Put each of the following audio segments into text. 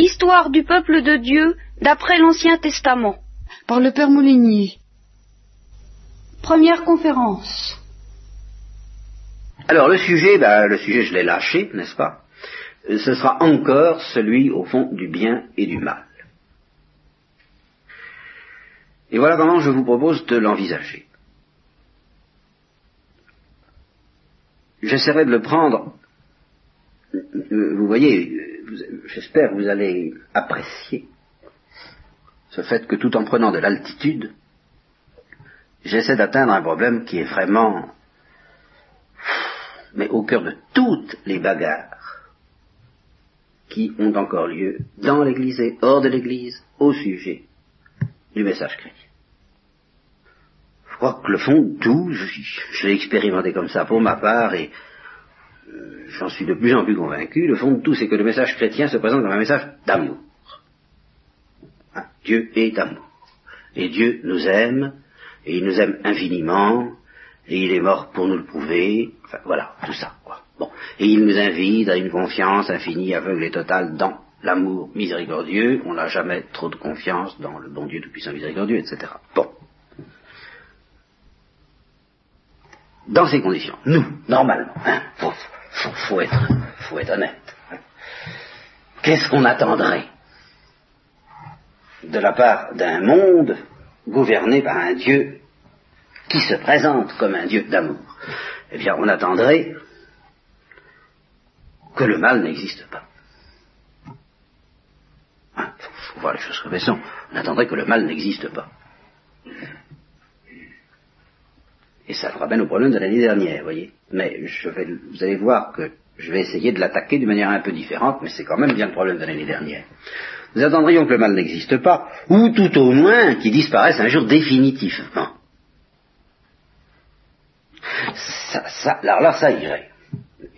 Histoire du peuple de Dieu d'après l'Ancien Testament. Par le Père Moulinier. Première conférence. Alors le sujet, ben, le sujet je l'ai lâché, n'est-ce pas? Euh, Ce sera encore celui au fond du bien et du mal. Et voilà comment je vous propose de l'envisager. J'essaierai de le prendre, euh, vous voyez, j'espère que vous allez apprécier ce fait que tout en prenant de l'altitude, j'essaie d'atteindre un problème qui est vraiment, mais au cœur de toutes les bagarres qui ont encore lieu dans l'Église et hors de l'Église au sujet du message chrétien. Je crois que le fond tout, je, l'ai expérimenté comme ça pour ma part et j'en suis de plus en plus convaincu, le fond de tout c'est que le message chrétien se présente comme un message d'amour. Hein, Dieu est amour. Et Dieu nous aime, et il nous aime infiniment, et il est mort pour nous le prouver, enfin voilà, tout ça, quoi. Bon. Et il nous invite à une confiance infinie, aveugle et totale dans l'amour miséricordieux, on n'a jamais trop de confiance dans le bon Dieu tout-puissant miséricordieux, etc. Bon. Dans ces conditions, nous, normalement, hein, faut, faut, être, faut être honnête. Qu'est-ce qu'on attendrait de la part d'un monde gouverné par un Dieu qui se présente comme un Dieu d'amour? Eh bien, on attendrait que le mal n'existe pas. Il hein, faut, voir les choses comme elles sont. On attendrait que le mal n'existe pas. Et ça ramène au problème de l'année dernière, vous voyez. Mais je vais, vous allez voir que je vais essayer de l'attaquer d'une manière un peu différente, mais c'est quand même bien le problème de l'année dernière. Nous attendrions que le mal n'existe pas, ou tout au moins qu'il disparaisse un jour définitivement. Ça, alors là, ça irait.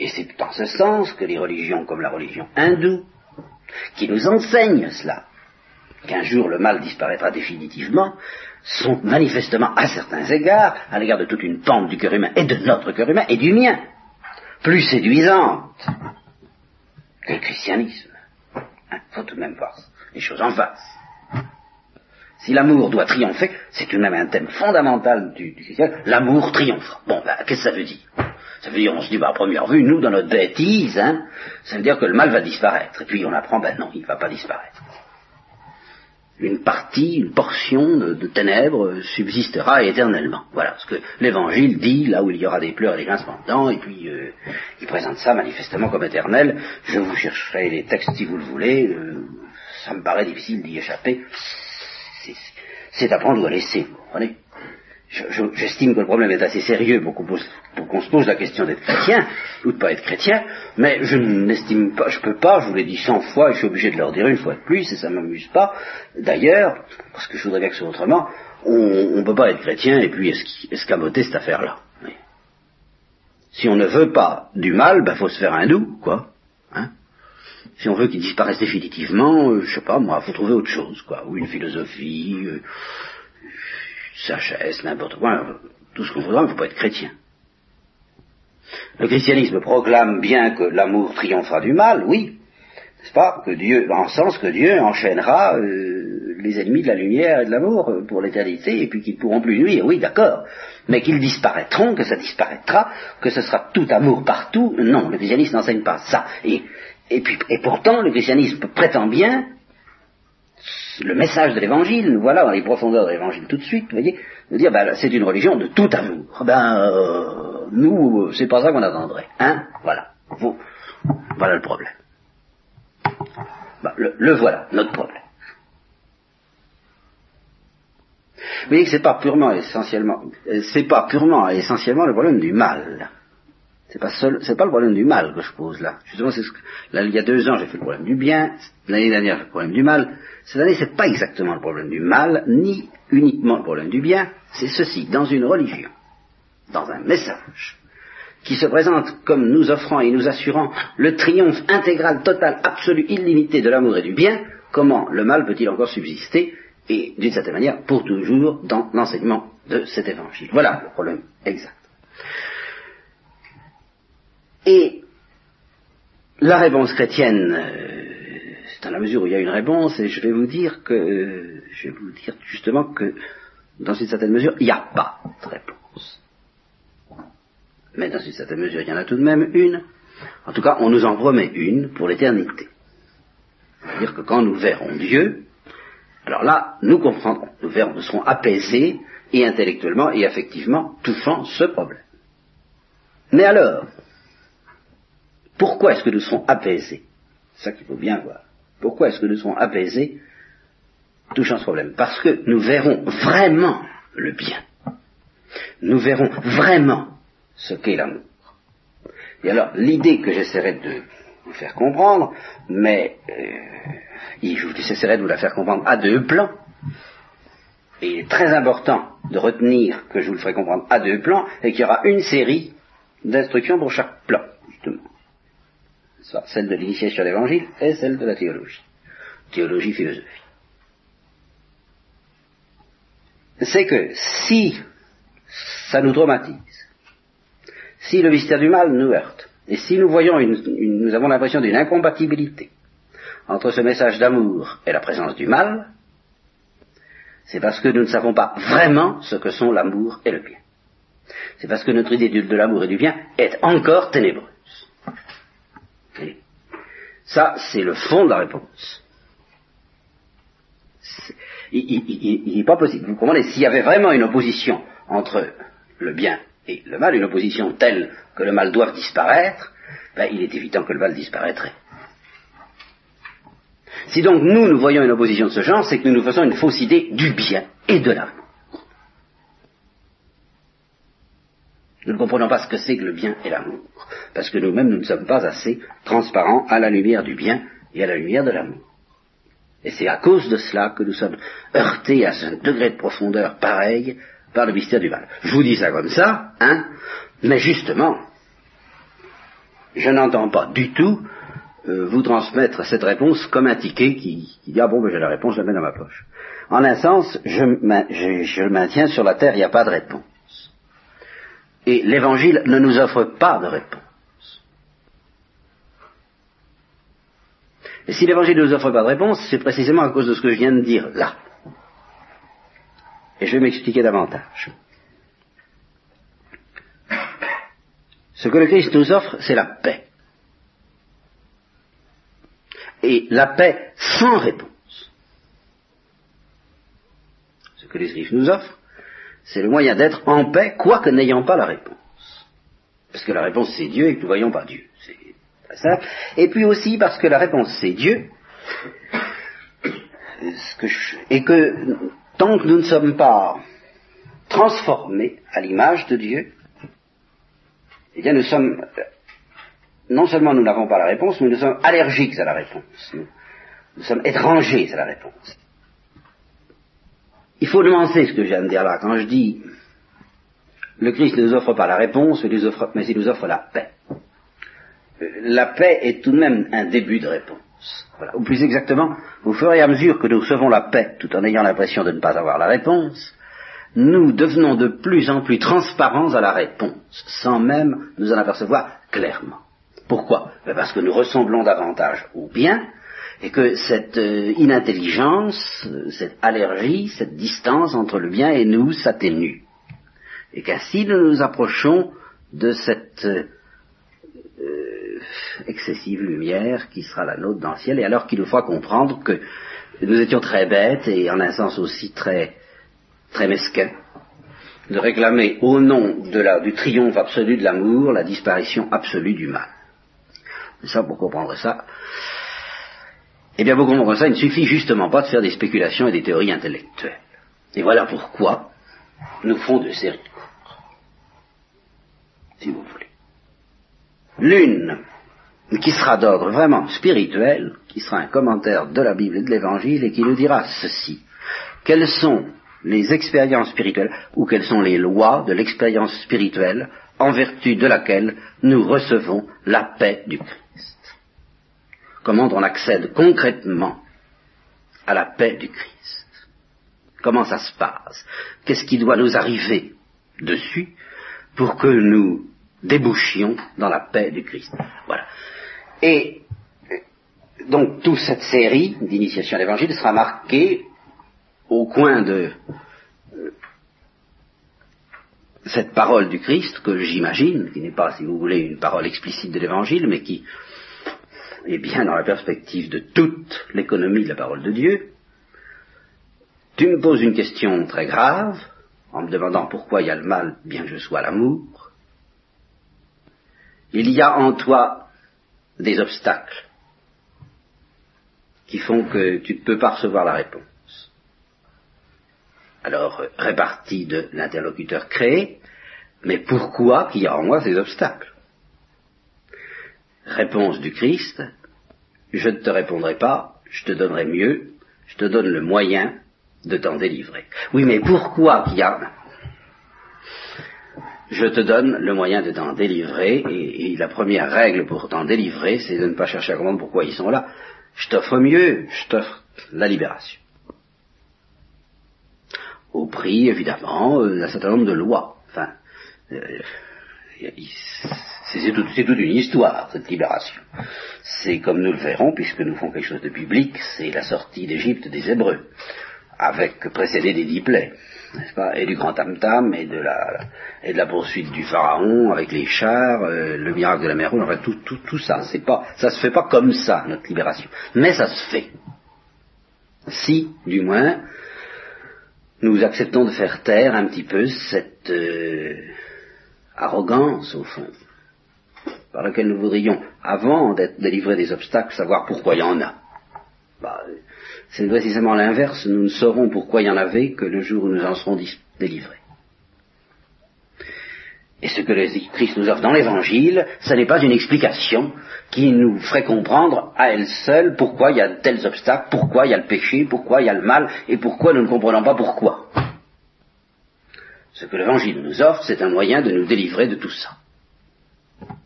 Et c'est dans ce sens que les religions comme la religion hindoue, qui nous enseignent cela, qu'un jour le mal disparaîtra définitivement, sont manifestement, à certains égards, à l'égard de toute une pente du cœur humain et de notre cœur humain et du mien, plus séduisantes que le christianisme. Il faut tout de même voir les choses en face. Si l'amour doit triompher, c'est tout de même un thème fondamental du, christianisme, l'amour triomphe. Bon, ben, qu'est-ce que ça veut dire? Ça veut dire, on se dit, bah, à première vue, nous, dans notre bêtise, hein, ça veut dire que le mal va disparaître. Et puis on apprend, ben non, il ne va pas disparaître une partie, une portion de, ténèbres subsistera éternellement. Voilà ce que l'Évangile dit, là où il y aura des pleurs et des grincements de et puis euh, il présente ça manifestement comme éternel. Je vous chercherai les textes si vous le voulez, euh, ça me paraît difficile d'y échapper. C'est à prendre ou à laisser, vous J'estime que le problème est assez sérieux pour qu'on se pose la question d'être chrétien ou de pas être chrétien, mais je n'estime pas, je peux pas, je vous l'ai dit cent fois et je suis obligé de leur dire une fois de plus et ça m'amuse pas. D'ailleurs, parce que je voudrais bien que ce soit autrement, on ne peut pas être chrétien et puis escamoter cette affaire-là. Si on ne veut pas du mal, ben faut se faire un doux, quoi. Hein si on veut qu'il disparaisse définitivement, euh, je sais pas moi, faut trouver autre chose, quoi, ou une philosophie, euh, sagesse, n'importe quoi, tout ce qu'on voudra, il ne faut pas être chrétien. Le christianisme proclame bien que l'amour triomphera du mal, oui, n'est-ce pas Que Dieu, en sens que Dieu enchaînera euh, les ennemis de la lumière et de l'amour euh, pour l'éternité, et puis qu'ils ne pourront plus nuire, oui, d'accord. Mais qu'ils disparaîtront, que ça disparaîtra, que ce sera tout amour partout, non, le christianisme n'enseigne pas ça. Et pourtant, le christianisme prétend bien le message de l'évangile, nous voilà dans les profondeurs de l'évangile tout de suite, vous voyez, de dire, ben, c'est une religion de tout amour. Ben, euh, nous, c'est pas ça qu'on attendrait, hein, voilà. Vous, voilà le problème. Ben, le, voilà, notre problème. Vous voyez que c'est pas purement essentiellement, c'est pas purement et essentiellement le problème du mal. C'est pas seul, c'est pas le problème du mal que je pose là. Justement, c'est ce que, là, il y a deux ans, j'ai fait le problème du bien. L'année dernière, j'ai fait le problème du mal. Cette année, c'est pas exactement le problème du mal, ni uniquement le problème du bien. C'est ceci. Dans une religion, dans un message, qui se présente comme nous offrant et nous assurant le triomphe intégral, total, absolu, illimité de l'amour et du bien, comment le mal peut-il encore subsister et d'une certaine manière pour toujours dans l'enseignement de cet évangile. Voilà le problème exact. Et la réponse chrétienne, euh, dans la mesure où il y a une réponse, et je vais vous dire que, je vais vous dire justement que, dans une certaine mesure, il n'y a pas de réponse. Mais dans une certaine mesure, il y en a tout de même une. En tout cas, on nous en promet une pour l'éternité. C'est-à-dire que quand nous verrons Dieu, alors là, nous comprendrons, nous verrons, nous serons apaisés et intellectuellement et affectivement touchant ce problème. Mais alors, pourquoi est-ce que nous serons apaisés C'est ça qu'il faut bien voir. Pourquoi est-ce que nous serons apaisés touchant ce problème Parce que nous verrons vraiment le bien. Nous verrons vraiment ce qu'est l'amour. Et alors, l'idée que j'essaierai de vous faire comprendre, mais euh, j'essaierai de vous la faire comprendre à deux plans, et il est très important de retenir que je vous le ferai comprendre à deux plans, et qu'il y aura une série d'instructions pour chaque plan, justement. Soit celle de l'initiation à l'évangile et celle de la théologie. Théologie, philosophie. C'est que si ça nous traumatise, si le mystère du mal nous heurte, et si nous voyons une, nous avons l'impression d'une incompatibilité entre ce message d'amour et la présence du mal, c'est parce que nous ne savons pas vraiment ce que sont l'amour et le bien. C'est parce que notre idée de l'amour et du bien est encore ténébreuse. Ça, c'est le fond de la réponse. Il n'est pas possible. Vous comprenez, s'il y avait vraiment une opposition entre le bien et le mal, une opposition telle que le mal doit disparaître, ben, il est évident que le mal disparaîtrait. Si donc nous, nous voyons une opposition de ce genre, c'est que nous nous faisons une fausse idée du bien et de l'amour. Nous ne comprenons pas ce que c'est que le bien et l'amour, parce que nous-mêmes, nous ne sommes pas assez transparents à la lumière du bien et à la lumière de l'amour. Et c'est à cause de cela que nous sommes heurtés à un degré de profondeur pareil par le mystère du mal. Je vous dis ça comme ça, hein, mais justement, je n'entends pas du tout euh, vous transmettre cette réponse comme un ticket qui, dit ah bon ben j'ai la réponse, je la mets dans ma poche. En un sens, je, je, je le maintiens sur la terre, il n'y a pas de réponse. Et l'Évangile ne nous offre pas de réponse. Et si l'Évangile ne nous offre pas de réponse, c'est précisément à cause de ce que je viens de dire là. Et je vais m'expliquer davantage. Ce que le Christ nous offre, c'est la paix. Et la paix sans réponse. Ce que les Christ nous offrent, c'est le moyen d'être en paix, quoique n'ayant pas la réponse. Parce que la réponse c'est Dieu et que nous ne voyons pas Dieu. C'est très simple. Et puis aussi parce que la réponse c'est Dieu, et que tant que nous ne sommes pas transformés à l'image de Dieu, eh bien nous sommes, non seulement nous n'avons pas la réponse, mais nous sommes allergiques à la réponse. nous sommes étrangers à la réponse. Il faut nuancer ce que je viens de dire là. Quand je dis le Christ ne nous offre pas la réponse, mais il nous offre la paix. Euh, la paix est tout de même un début de réponse. Ou plus exactement, au fur et à mesure que nous recevons la paix, tout en ayant l'impression de ne pas avoir la réponse, nous devenons de plus en plus transparents à la réponse, sans même nous en apercevoir clairement. Pourquoi? Ben Parce que nous ressemblons davantage au bien, et que cette euh, inintelligence, cette allergie, cette distance entre le bien et nous s'atténue. Et qu'ainsi nous nous approchons de cette euh, excessive lumière qui sera la nôtre dans le ciel, et alors qu'il nous faut comprendre que nous étions très bêtes et en un sens aussi très, très mesquins de réclamer au nom de la, du triomphe absolu de l'amour la disparition absolue du mal. Et ça, pour comprendre ça, eh bien, vous comprenez ça, il ne suffit justement pas de faire des spéculations et des théories intellectuelles. Et voilà pourquoi nous font de séries si vous voulez. L'une qui sera d'ordre vraiment spirituel, qui sera un commentaire de la Bible et de l'Évangile, et qui nous dira ceci. Quelles sont les expériences spirituelles, ou quelles sont les lois de l'expérience spirituelle, en vertu de laquelle nous recevons la paix du Christ? Comment on accède concrètement à la paix du Christ. Comment ça se passe? Qu'est-ce qui doit nous arriver dessus pour que nous débouchions dans la paix du Christ? Voilà. Et donc toute cette série d'initiation à l'évangile sera marquée au coin de euh, cette parole du Christ que j'imagine, qui n'est pas, si vous voulez, une parole explicite de l'évangile, mais qui est bien dans la perspective de toute l'économie de la parole de Dieu. Tu me poses une question très grave, en me demandant pourquoi il y a le mal, bien que je sois l'amour. Il y a en toi des obstacles qui font que tu ne peux pas recevoir la réponse. Alors, répartie de l'interlocuteur créé, mais pourquoi qu'il y a en moi ces obstacles? Réponse du Christ, je ne te répondrai pas, je te donnerai mieux, je te donne le moyen de t'en délivrer. Oui, mais pourquoi a je te donne le moyen de t'en délivrer, et, la première règle pour t'en délivrer, c'est de ne pas chercher à comprendre pourquoi ils sont là. Je t'offre mieux, je t'offre la libération. Au prix, évidemment, euh, d'un certain nombre de lois. Euh, c'est toute une histoire, cette libération. C'est comme nous le verrons, puisque nous font quelque chose de public, c'est la sortie d'Égypte des Hébreux, avec précédé des dix plaies n'est-ce pas, et du grand tam-tam, et de la, poursuite du pharaon avec les chars, euh, le miracle de la mer rouge, enfin tout, tout, tout ça. C'est ça se fait pas comme ça, notre libération. Mais ça se fait. Si, du moins, nous acceptons de faire taire un petit peu cette euh, arrogance, au fond, par laquelle nous voudrions, avant d'être délivrés des obstacles, savoir pourquoi il y en a. Bah, c'est précisément l'inverse, nous ne saurons pourquoi il y en avait que le jour où nous en serons délivrés. Et ce que Christ nous offre dans l'Évangile, ce n'est pas une explication qui nous ferait comprendre à elle seule pourquoi il y a de tels obstacles, pourquoi il y a le péché, pourquoi il y a le mal, et pourquoi nous ne comprenons pas pourquoi. Ce que l'Évangile nous offre, c'est un moyen de nous délivrer de tout ça,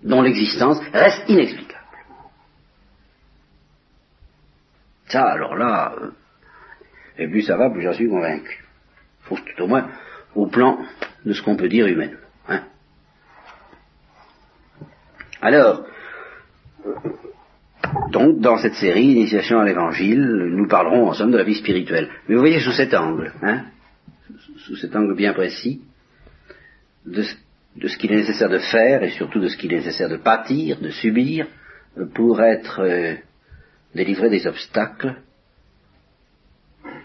dont l'existence reste inexplicable. Ça, alors là, euh, et plus ça va, plus j'en suis convaincu. Faut tout au moins au plan de ce qu'on peut dire humainement. Hein. Alors, euh, donc, dans cette série, Initiation à l'Évangile, nous parlerons en somme de la vie spirituelle. Mais vous voyez sous cet angle, hein, sous cet angle bien précis, de, ce qu'il est nécessaire de faire et surtout de ce qu'il est nécessaire de pâtir, de subir, pour être euh, délivrer des obstacles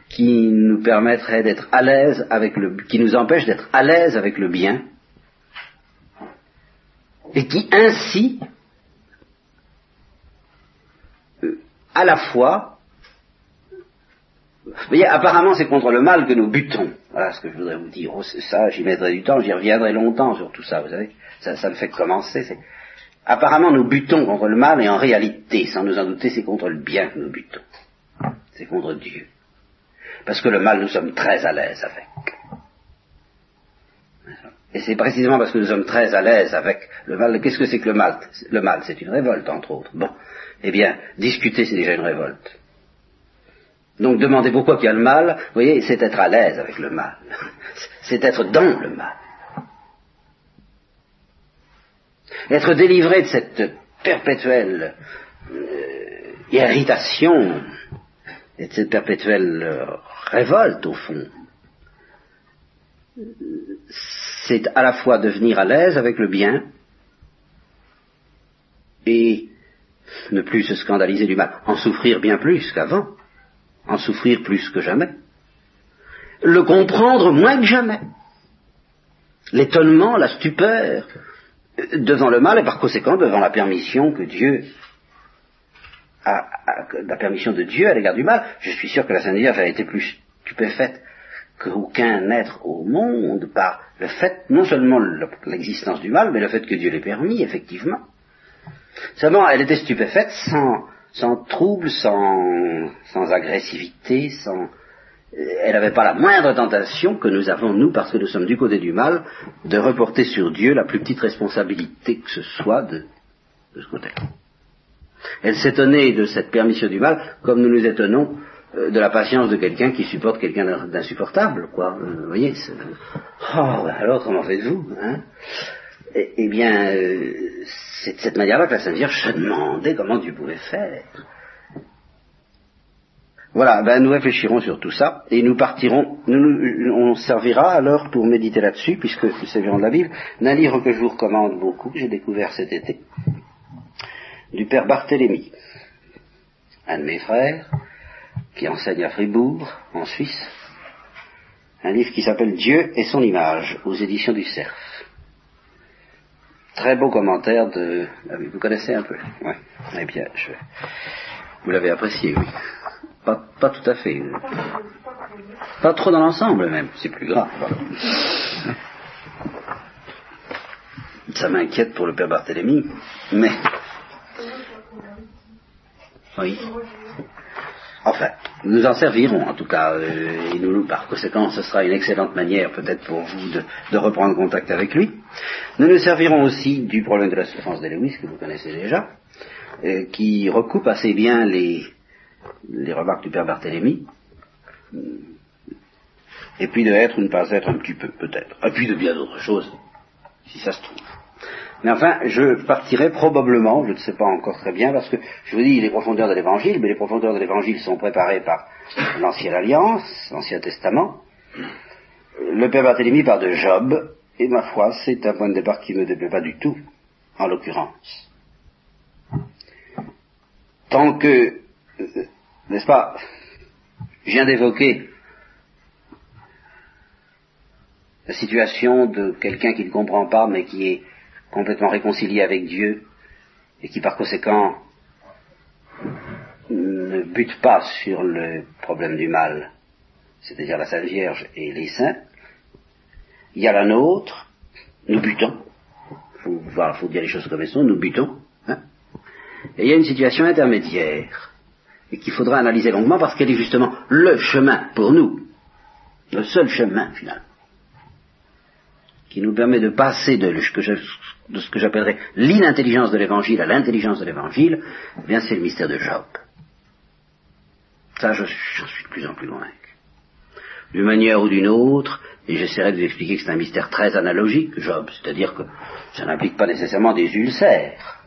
qui nous permettraient d'être à l'aise avec le, qui nous empêchent d'être à l'aise avec le bien, et qui ainsi, euh, à la fois, vous voyez, apparemment c'est contre le mal que nous butons. Voilà ce que je voudrais vous dire. Oh, ça, j'y mettrai du temps, j'y reviendrai longtemps sur tout ça, vous savez. Ça, ça me fait commencer. Apparemment, nous butons contre le mal, et en réalité, sans nous en douter, c'est contre le bien que nous butons. C'est contre Dieu. Parce que le mal, nous sommes très à l'aise avec. Et c'est précisément parce que nous sommes très à l'aise avec le mal. Qu'est-ce que c'est que le mal? Le mal, c'est une révolte, entre autres. Bon. Eh bien, discuter, c'est déjà une révolte. Donc, demander pourquoi il y a le mal, vous voyez, c'est être à l'aise avec le mal. C'est être dans le mal. être délivré de cette perpétuelle euh, irritation et de cette perpétuelle euh, révolte, au fond, c'est à la fois devenir à l'aise avec le bien et ne plus se scandaliser du mal, en souffrir bien plus qu'avant, en souffrir plus que jamais, le comprendre moins que jamais, l'étonnement, la stupeur, devant le mal et par conséquent devant la permission que Dieu a, la permission de Dieu à l'égard du mal. Je suis sûr que la Sainte Vierge a été plus stupéfaite qu'aucun être au monde par le fait, non seulement l'existence du mal, mais le fait que Dieu l'ait permis, effectivement. Seulement, elle était stupéfaite sans, sans trouble, sans, sans agressivité, sans, elle n'avait pas la moindre tentation que nous avons, nous, parce que nous sommes du côté du mal, de reporter sur Dieu la plus petite responsabilité que ce soit de, ce côté-là. Elle s'étonnait de cette permission du mal, comme nous nous étonnons euh, de la patience de quelqu'un qui supporte quelqu'un d'insupportable, quoi. Euh, vous voyez Oh, alors, comment faites-vous hein? Eh, eh, bien, euh, c'est de cette manière-là que la Sainte Vierge se demandait comment Dieu pouvait faire. Voilà, ben nous réfléchirons sur tout ça et nous partirons, nous, on servira alors pour méditer là-dessus, puisque nous servirons de la Bible, d'un livre que je vous recommande beaucoup, que j'ai découvert cet été, du père Barthélemy, un de mes frères, qui enseigne à Fribourg, en Suisse, un livre qui s'appelle Dieu et son image, aux éditions du Cerf. Très beau commentaire de... Ah vous connaissez un peu Oui. Eh bien, je... vous l'avez apprécié, oui. Pas, pas tout à fait. Pas trop dans l'ensemble même, c'est plus grave. Ça m'inquiète pour le père Barthélemy, mais... Oui. Enfin, nous en servirons en tout cas, euh, et nous, par conséquent, ce sera une excellente manière peut-être pour vous de, reprendre contact avec lui. Nous nous servirons aussi du problème de la souffrance de que vous connaissez déjà, euh, qui recoupe assez bien les, les remarques du père Barthélemy, et puis de être ou ne pas être un petit peu, peut-être, et puis de bien d'autres choses, si ça se trouve. Mais enfin, je partirai probablement, je ne sais pas encore très bien, parce que je vous dis les profondeurs de l'évangile, mais les profondeurs de l'évangile sont préparées par l'Ancienne Alliance, l'Ancien Testament. Le Père Barthélemy part de Job, et ma foi, c'est un point de départ qui ne me déplaît pas du tout, en l'occurrence. Tant que, n'est-ce pas, je viens d'évoquer la situation de quelqu'un qui ne comprend pas, mais qui est complètement réconcilié avec Dieu et qui par conséquent ne bute pas sur le problème du mal, c'est-à-dire la Sainte Vierge et les saints, il y a la nôtre, nous butons, il faut, dire les choses comme elles sont, nous butons, hein, et il y a une situation intermédiaire, et qu'il faudra analyser longuement parce qu'elle est justement le chemin pour nous, le seul chemin finalement qui nous permet de passer de, ce que j'appellerais l'inintelligence de l'évangile à l'intelligence de l'évangile, eh bien c'est le mystère de Job. Ça, je, suis de plus en plus convaincu. D'une manière ou d'une autre, et j'essaierai de vous expliquer que c'est un mystère très analogique, Job, c'est-à-dire que ça n'implique pas nécessairement des ulcères,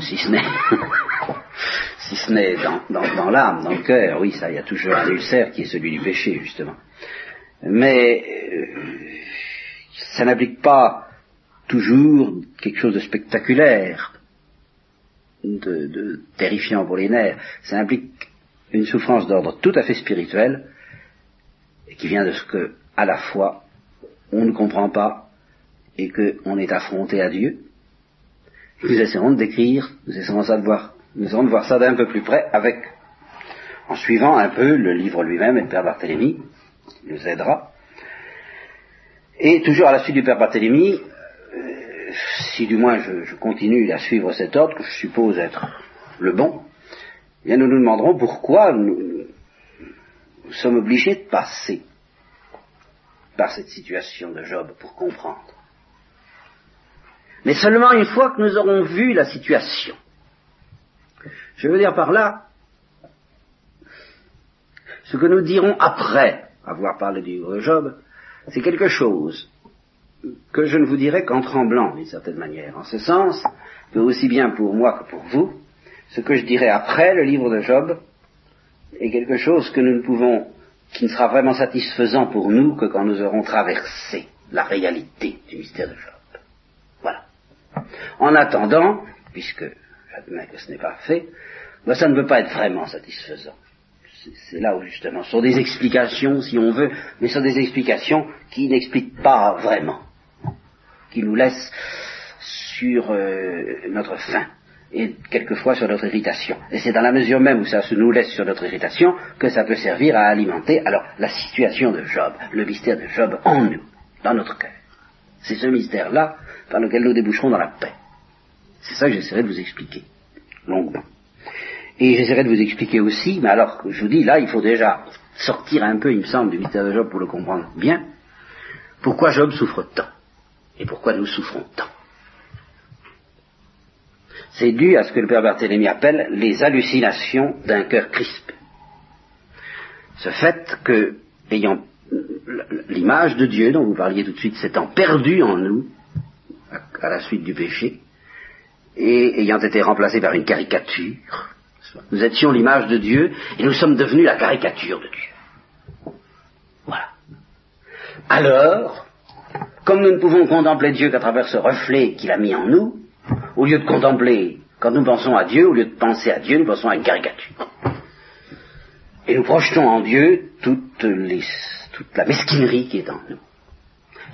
si ce n'est si ce n'est dans, dans l'âme, dans le cœur, oui, ça, il y a toujours un ulcère qui est celui du péché, justement. Mais euh, ça n'implique pas toujours quelque chose de spectaculaire, de, terrifiant pour les nerfs. Ça implique une souffrance d'ordre tout à fait spirituel et qui vient de ce que, à la fois, on ne comprend pas et qu'on est affronté à Dieu. Nous essaierons de décrire, nous essaierons de voir, de voir ça d'un peu plus près avec, en suivant un peu le livre lui-même et le Père Barthélemy, il nous aidera. Et toujours à la suite du Père Barthélemy, euh, si du moins je, continue à suivre cet ordre, que je suppose être le bon, eh bien nous nous demanderons pourquoi nous, sommes obligés de passer par cette situation de Job pour comprendre. Mais seulement une fois que nous aurons vu la situation. Je veux dire par là, ce que nous dirons après avoir parlé du Job, c'est quelque chose que je ne vous dirai qu'en tremblant, d'une certaine manière. En ce sens, que aussi bien pour moi que pour vous, ce que je dirai après le livre de Job est quelque chose que nous ne pouvons, qui ne sera vraiment satisfaisant pour nous que quand nous aurons traversé la réalité du mystère de Job. Voilà. En attendant, puisque j'admets que ce n'est pas fait, ben, ça ne peut pas être vraiment satisfaisant c'est là où justement, ce sont des explications, si on veut, mais ce sont des explications qui n'expliquent pas vraiment, qui nous laissent sur euh, notre faim et quelquefois sur notre irritation. Et c'est dans la mesure même où ça se nous laisse sur notre irritation que ça peut servir à alimenter alors la situation de Job, le mystère de Job en nous, dans notre cœur. C'est ce mystère-là par lequel nous déboucherons dans la paix. C'est ça que j'essaierai de vous expliquer longuement. Et j'essaierai de vous expliquer aussi, mais alors, je vous dis, là, il faut déjà sortir un peu, il me semble, du mystère de Job pour le comprendre bien, pourquoi Job souffre tant, et pourquoi nous souffrons tant. C'est dû à ce que le Père Barthélemy appelle les hallucinations d'un cœur crispé. Ce fait que, ayant l'image de Dieu dont vous parliez tout de suite s'étant perdue en nous, à la suite du péché, et ayant été remplacée par une caricature, Nous étions l'image de Dieu et nous sommes devenus la caricature de Dieu. Voilà. Alors, comme nous ne pouvons contempler Dieu qu'à travers ce reflet qu'il a mis en nous, au lieu de contempler, quand nous pensons à Dieu, au lieu de penser à Dieu, nous pensons à une caricature. Et nous projetons en Dieu toute, toute la mesquinerie qui est en nous,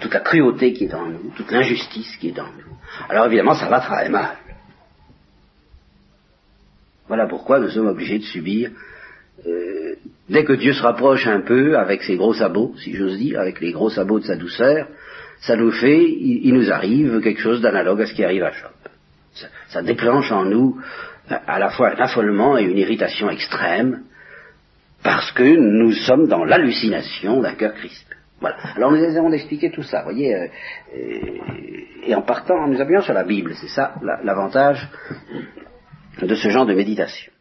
toute la cruauté qui est en nous, toute l'injustice qui est en nous. Alors évidemment, ça va très mal. Voilà pourquoi nous sommes obligés de subir, euh, dès que Dieu se rapproche un peu avec ses gros sabots, si j'ose dire, avec les gros sabots de sa douceur, ça nous fait, il, nous arrive quelque chose d'analogue à ce qui arrive à Job. Ça, déclenche en nous à la fois un affolement et une irritation extrême, parce que nous sommes dans l'hallucination d'un cœur crispé. Voilà. Alors nous essayons d'expliquer tout ça, voyez, euh, et, en partant, nous appuyant sur la Bible, c'est ça l'avantage de ce genre de méditation.